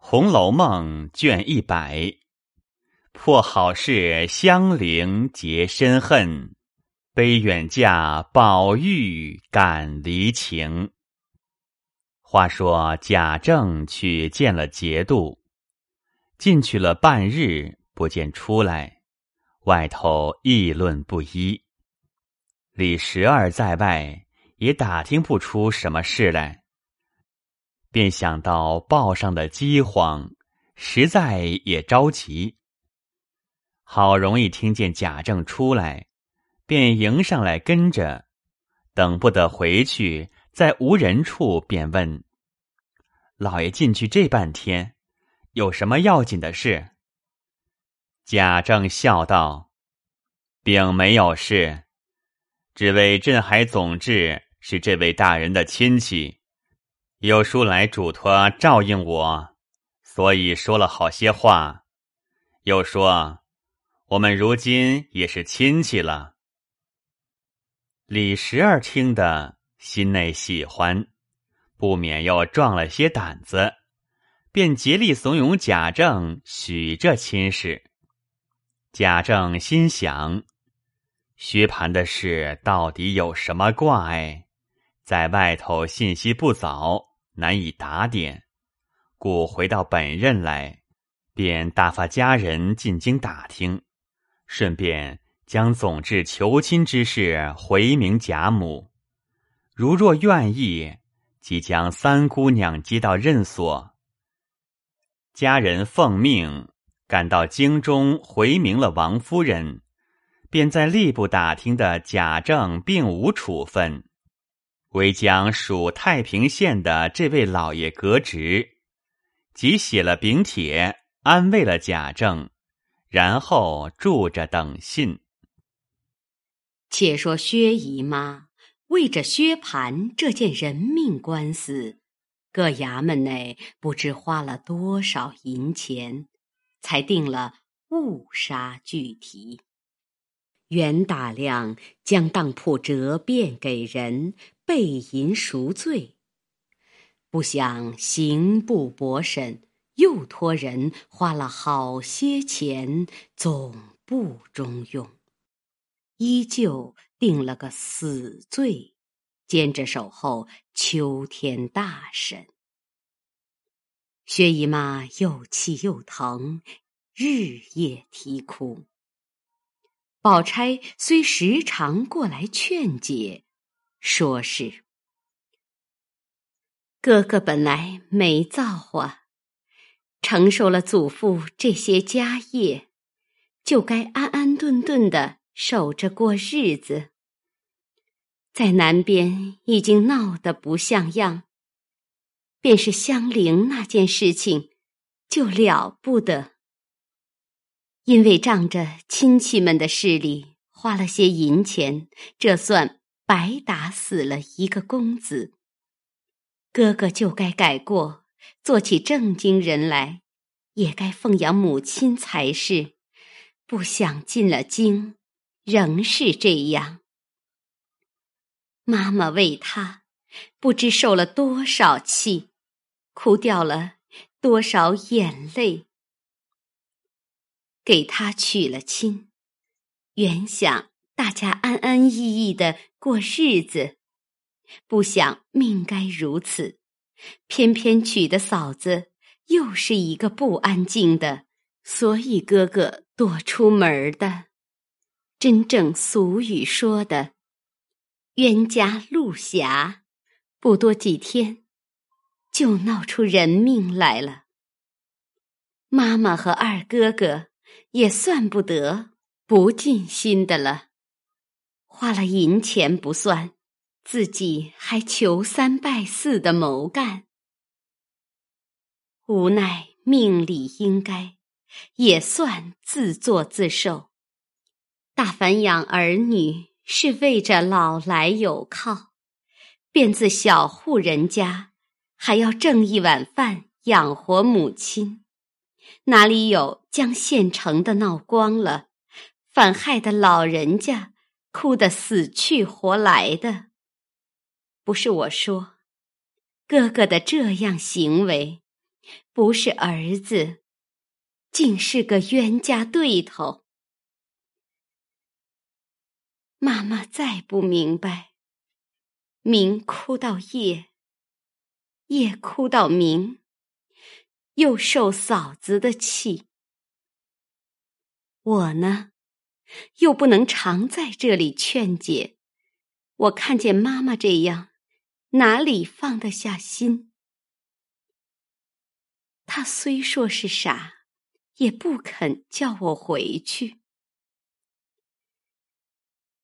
红楼梦》卷一百，破好事相邻结深恨，悲远嫁宝玉感离情。话说贾政去见了节度，进去了半日，不见出来，外头议论不一。李十二在外，也打听不出什么事来。便想到报上的饥荒，实在也着急。好容易听见贾政出来，便迎上来跟着，等不得回去，在无人处便问：“老爷进去这半天，有什么要紧的事？”贾政笑道：“并没有事，只为镇海总治是这位大人的亲戚。”有书来嘱托照应我，所以说了好些话。又说我们如今也是亲戚了。李十二听得心内喜欢，不免又壮了些胆子，便竭力怂恿贾政许这亲事。贾政心想：薛蟠的事到底有什么挂碍？在外头信息不早。难以打点，故回到本任来，便打发家人进京打听，顺便将总治求亲之事回明贾母。如若愿意，即将三姑娘接到任所。家人奉命赶到京中回明了王夫人，便在吏部打听的贾政并无处分。为将属太平县的这位老爷革职，即写了禀帖，安慰了贾政，然后住着等信。且说薛姨妈为着薛蟠这件人命官司，各衙门内不知花了多少银钱，才定了误杀具题。原打量将当铺折变给人。背银赎罪，不想刑部驳审，又托人花了好些钱，总不中用，依旧定了个死罪，兼着守候秋天大审。薛姨妈又气又疼，日夜啼哭。宝钗虽时常过来劝解。说是哥哥本来没造化，承受了祖父这些家业，就该安安顿顿的守着过日子。在南边已经闹得不像样，便是香菱那件事情就了不得，因为仗着亲戚们的势力花了些银钱，这算。白打死了一个公子，哥哥就该改过，做起正经人来，也该奉养母亲才是。不想进了京，仍是这样。妈妈为他，不知受了多少气，哭掉了多少眼泪。给他娶了亲，原想。大家安安逸逸的过日子，不想命该如此，偏偏娶的嫂子又是一个不安静的，所以哥哥躲出门的。真正俗语说的“冤家路狭”，不多几天就闹出人命来了。妈妈和二哥哥也算不得不尽心的了。花了银钱不算，自己还求三拜四的谋干，无奈命里应该，也算自作自受。大凡养儿女是为着老来有靠，便自小户人家还要挣一碗饭养活母亲，哪里有将现成的闹光了，反害的老人家？哭得死去活来的，不是我说，哥哥的这样行为，不是儿子，竟是个冤家对头。妈妈再不明白，明哭到夜，夜哭到明，又受嫂子的气。我呢，又不能常在这里劝解。我看见妈妈这样，哪里放得下心？他虽说是傻，也不肯叫我回去。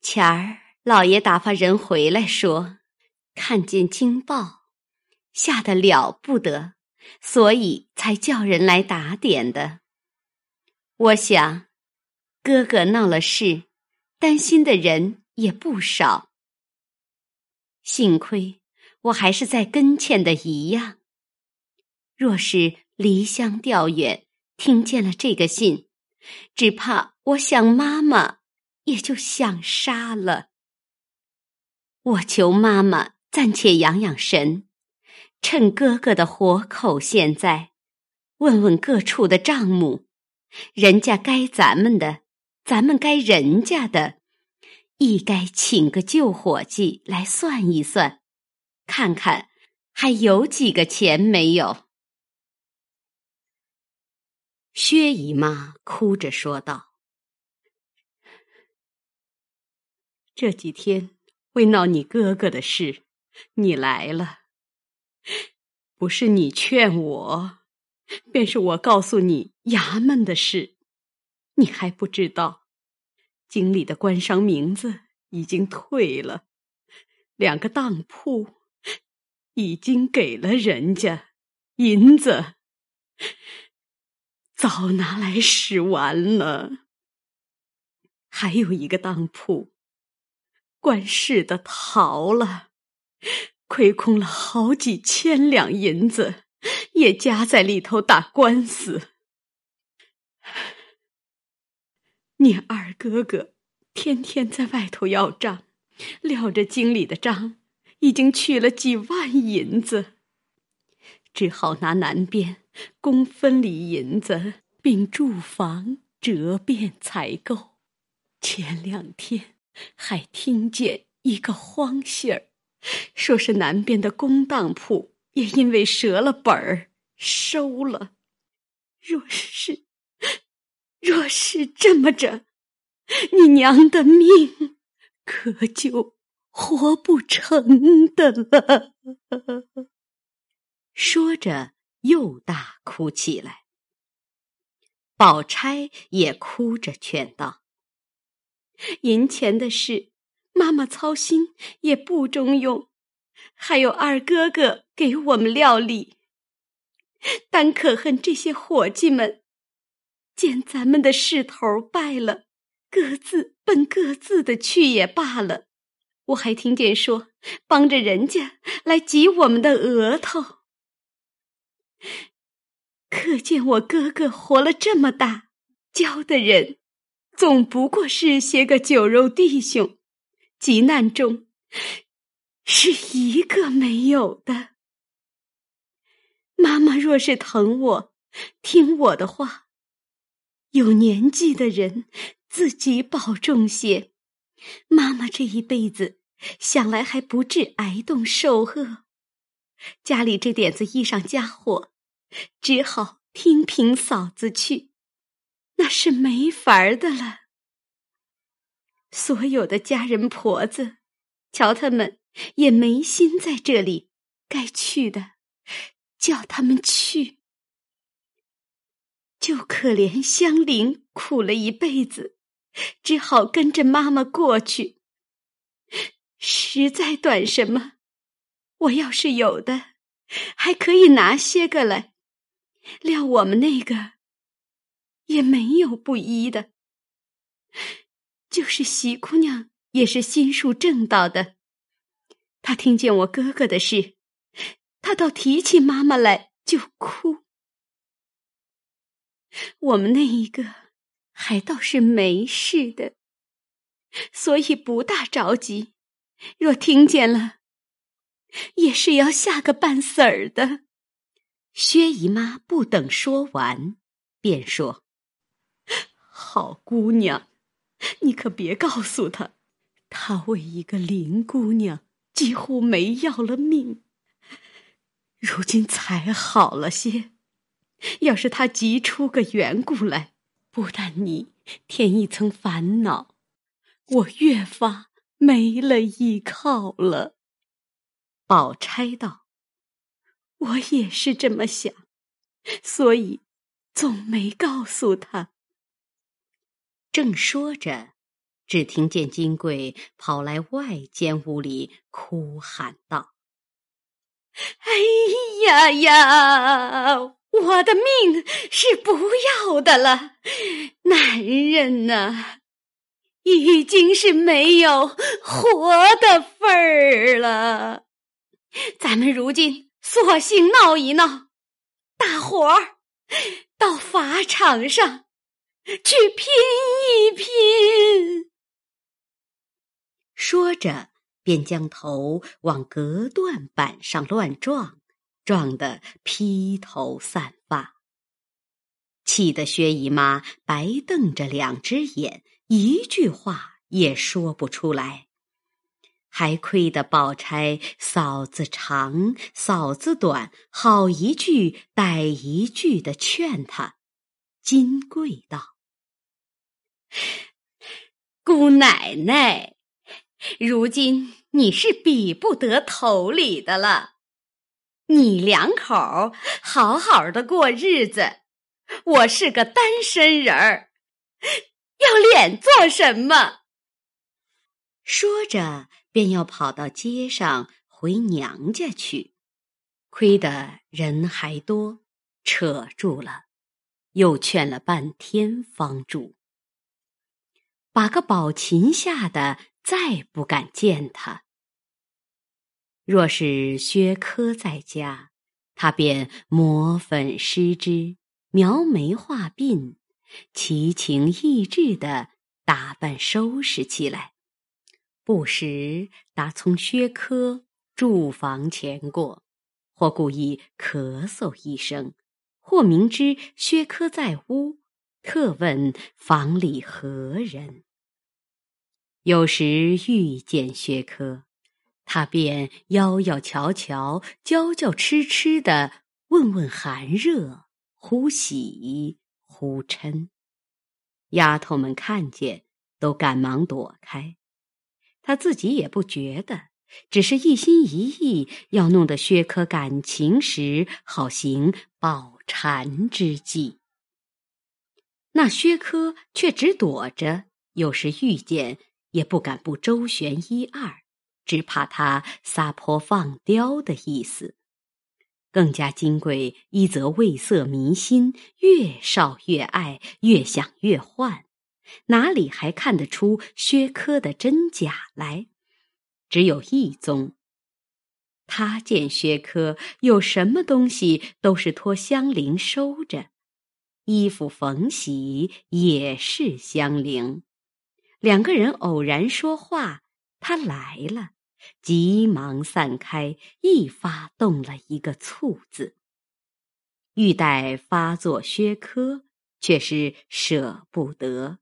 前儿老爷打发人回来说，看见惊报，吓得了不得，所以才叫人来打点的。我想，哥哥闹了事，担心的人也不少。幸亏我还是在跟前的一样，若是离乡调远，听见了这个信，只怕我想妈妈。也就想杀了。我求妈妈暂且养养神，趁哥哥的活口现在，问问各处的账目，人家该咱们的，咱们该人家的，亦该请个旧伙计来算一算，看看还有几个钱没有。薛姨妈哭着说道。这几天为闹你哥哥的事，你来了。不是你劝我，便是我告诉你衙门的事，你还不知道。京里的官商名字已经退了，两个当铺已经给了人家银子，早拿来使完了。还有一个当铺。官事的逃了，亏空了好几千两银子，也夹在里头打官司。你二哥哥天天在外头要账，料着京里的账已经去了几万银子，只好拿南边公分里银子并住房折变采购。前两天。还听见一个荒信儿，说是南边的公当铺也因为折了本儿收了。若是若是这么着，你娘的命可就活不成的了。说着又大哭起来。宝钗也哭着劝道。银钱的事，妈妈操心也不中用，还有二哥哥给我们料理。但可恨这些伙计们，见咱们的势头败了，各自奔各自的去也罢了。我还听见说，帮着人家来挤我们的额头。可见我哥哥活了这么大，教的人。总不过是些个酒肉弟兄，急难中是一个没有的。妈妈若是疼我，听我的话，有年纪的人自己保重些。妈妈这一辈子想来还不至挨冻受饿，家里这点子衣裳家伙，只好听凭嫂子去。那是没法儿的了。所有的家人婆子，瞧他们也没心在这里，该去的，叫他们去。就可怜香菱苦了一辈子，只好跟着妈妈过去。实在短什么，我要是有的，还可以拿些个来。料我们那个。也没有不依的，就是喜姑娘也是心术正道的。她听见我哥哥的事，她倒提起妈妈来就哭。我们那一个还倒是没事的，所以不大着急。若听见了，也是要吓个半死儿的。薛姨妈不等说完，便说：“好姑娘，你可别告诉他，他为一个林姑娘几乎没要了命。如今才好了些，要是他急出个缘故来，不但你添一层烦恼，我越发没了依靠了。”宝钗道。我也是这么想，所以总没告诉他。正说着，只听见金贵跑来外间屋里，哭喊道：“哎呀呀，我的命是不要的了！男人呐，已经是没有活的份儿了。咱们如今……”索性闹一闹，大伙儿到法场上去拼一拼。说着，便将头往隔断板上乱撞，撞得披头散发，气得薛姨妈白瞪着两只眼，一句话也说不出来。还亏得宝钗嫂子长，嫂子短，好一句歹一句的劝他。金贵道：“ 姑奶奶，如今你是比不得头里的了。你两口好好的过日子，我是个单身人儿，要脸做什么？”说着。便要跑到街上回娘家去，亏得人还多，扯住了，又劝了半天方住。把个宝琴吓得再不敢见他。若是薛科在家，他便抹粉施脂，描眉画鬓，奇情异致的打扮收拾起来。不时打从薛科住房前过，或故意咳嗽一声，或明知薛科在屋，特问房里何人。有时遇见薛科，他便邀邀瞧瞧，娇娇痴痴的问问寒热，忽喜忽嗔。丫头们看见，都赶忙躲开。他自己也不觉得，只是一心一意要弄得薛科感情时，好行饱缠之计。那薛科却只躲着，有时遇见也不敢不周旋一二，只怕他撒泼放刁的意思。更加金贵，一则味色迷心，越少越爱，越想越换。哪里还看得出薛科的真假来？只有一宗。他见薛科有什么东西都是托香菱收着，衣服缝洗也是香菱。两个人偶然说话，他来了，急忙散开，一发动了一个醋字。欲待发作薛科，却是舍不得。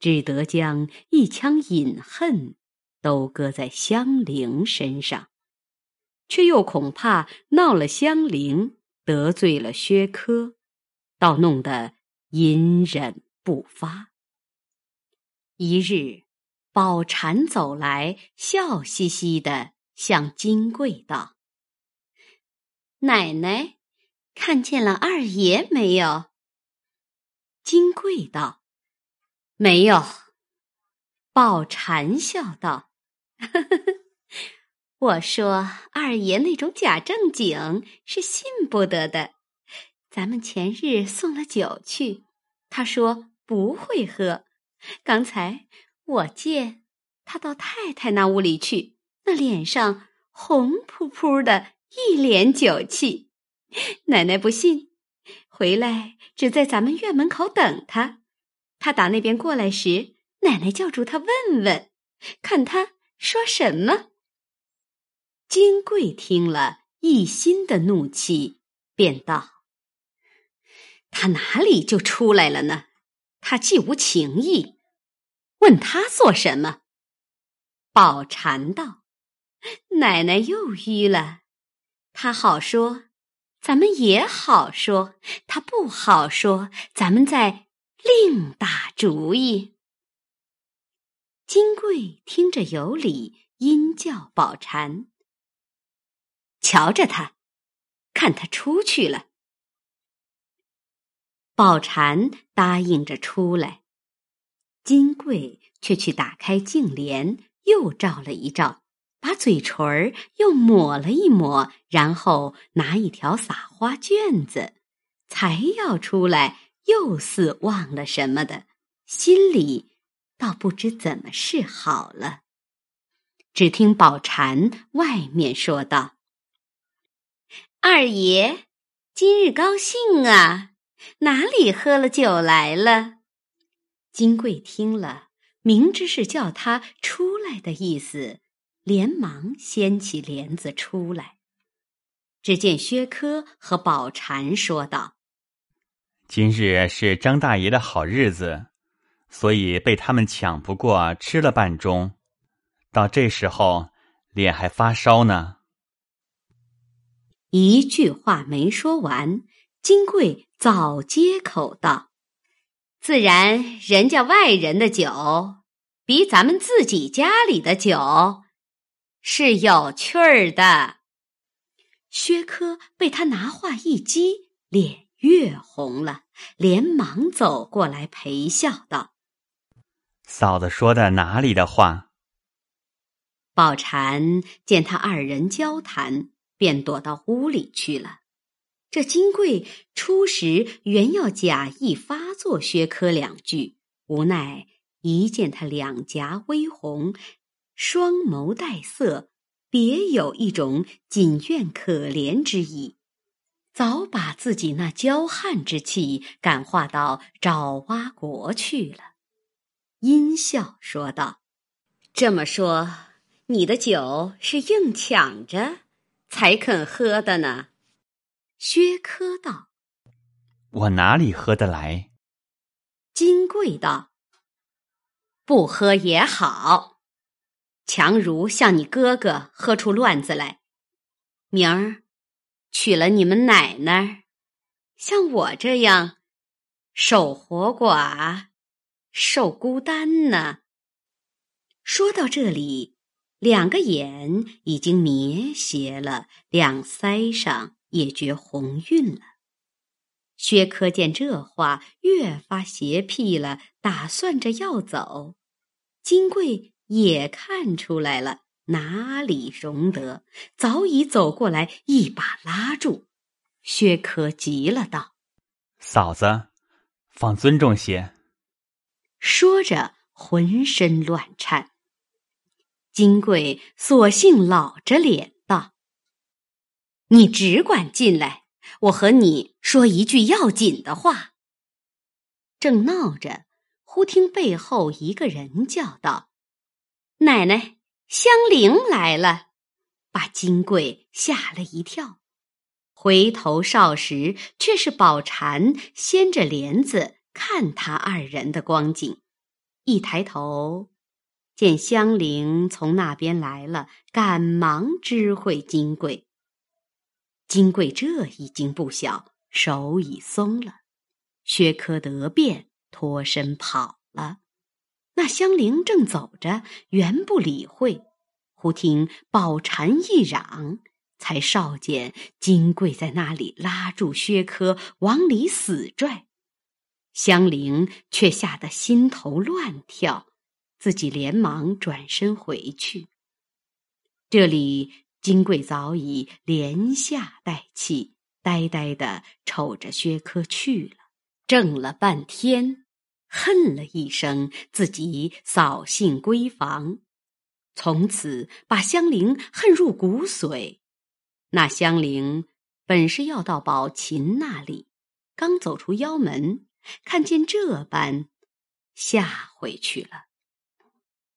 只得将一腔隐恨都搁在香菱身上，却又恐怕闹了香菱，得罪了薛科，倒弄得隐忍不发。一日，宝蟾走来，笑嘻嘻的向金贵道：“奶奶，看见了二爷没有？”金贵道。没有，宝蟾笑道：“呵呵呵我说二爷那种假正经是信不得的。咱们前日送了酒去，他说不会喝。刚才我见他到太太那屋里去，那脸上红扑扑的，一脸酒气。奶奶不信，回来只在咱们院门口等他。”他打那边过来时，奶奶叫住他问问，看他说什么。金贵听了一心的怒气便道：“他哪里就出来了呢？他既无情意，问他做什么？”宝蟾道：“奶奶又愚了，他好说，咱们也好说；他不好说，咱们再另打主意。”金贵听着有理，因叫宝蟾。瞧着他，看他出去了。宝蟾答应着出来，金贵却去打开镜帘，又照了一照，把嘴唇又抹了一抹，然后拿一条撒花卷子，才要出来，又似忘了什么的，心里倒不知怎么是好了。只听宝蟾外面说道。二爷，今日高兴啊！哪里喝了酒来了？金贵听了，明知是叫他出来的意思，连忙掀起帘子出来。只见薛科和宝蟾说道：“今日是张大爷的好日子，所以被他们抢不过，吃了半盅。到这时候，脸还发烧呢。”一句话没说完，金贵早接口道：“自然，人家外人的酒比咱们自己家里的酒是有趣儿的。”薛科被他拿话一激，脸越红了，连忙走过来陪笑道：“嫂子说的哪里的话？”宝蟾见他二人交谈。便躲到屋里去了。这金贵初时原要假意发作薛科两句，无奈一见他两颊微红，双眸带色，别有一种仅怨可怜之意，早把自己那骄悍之气感化到爪哇国去了。阴笑说道：“这么说，你的酒是硬抢着？”才肯喝的呢，薛科道：“我哪里喝得来？”金贵道：“不喝也好，强如像你哥哥喝出乱子来，明儿娶了你们奶奶，像我这样守活寡，受孤单呢。”说到这里。两个眼已经斜斜了，两腮上也觉红晕了。薛科见这话越发邪僻了，打算着要走。金贵也看出来了，哪里容得，早已走过来，一把拉住。薛科急了，道：“嫂子，放尊重些。”说着，浑身乱颤。金贵索性老着脸道：“你只管进来，我和你说一句要紧的话。”正闹着，忽听背后一个人叫道：“奶奶，香菱来了！”把金贵吓了一跳，回头少时，却是宝蟾掀着帘子看他二人的光景，一抬头。见香菱从那边来了，赶忙知会金贵。金贵这一惊不小，手已松了。薛科得便脱身跑了。那香菱正走着，原不理会。忽听宝蟾一嚷，才少见金贵在那里拉住薛科，往里死拽。香菱却吓得心头乱跳。自己连忙转身回去。这里金贵早已连下带气，呆呆的瞅着薛科去了，怔了半天，恨了一声，自己扫兴闺房，从此把香菱恨入骨髓。那香菱本是要到宝琴那里，刚走出腰门，看见这般，吓回去了。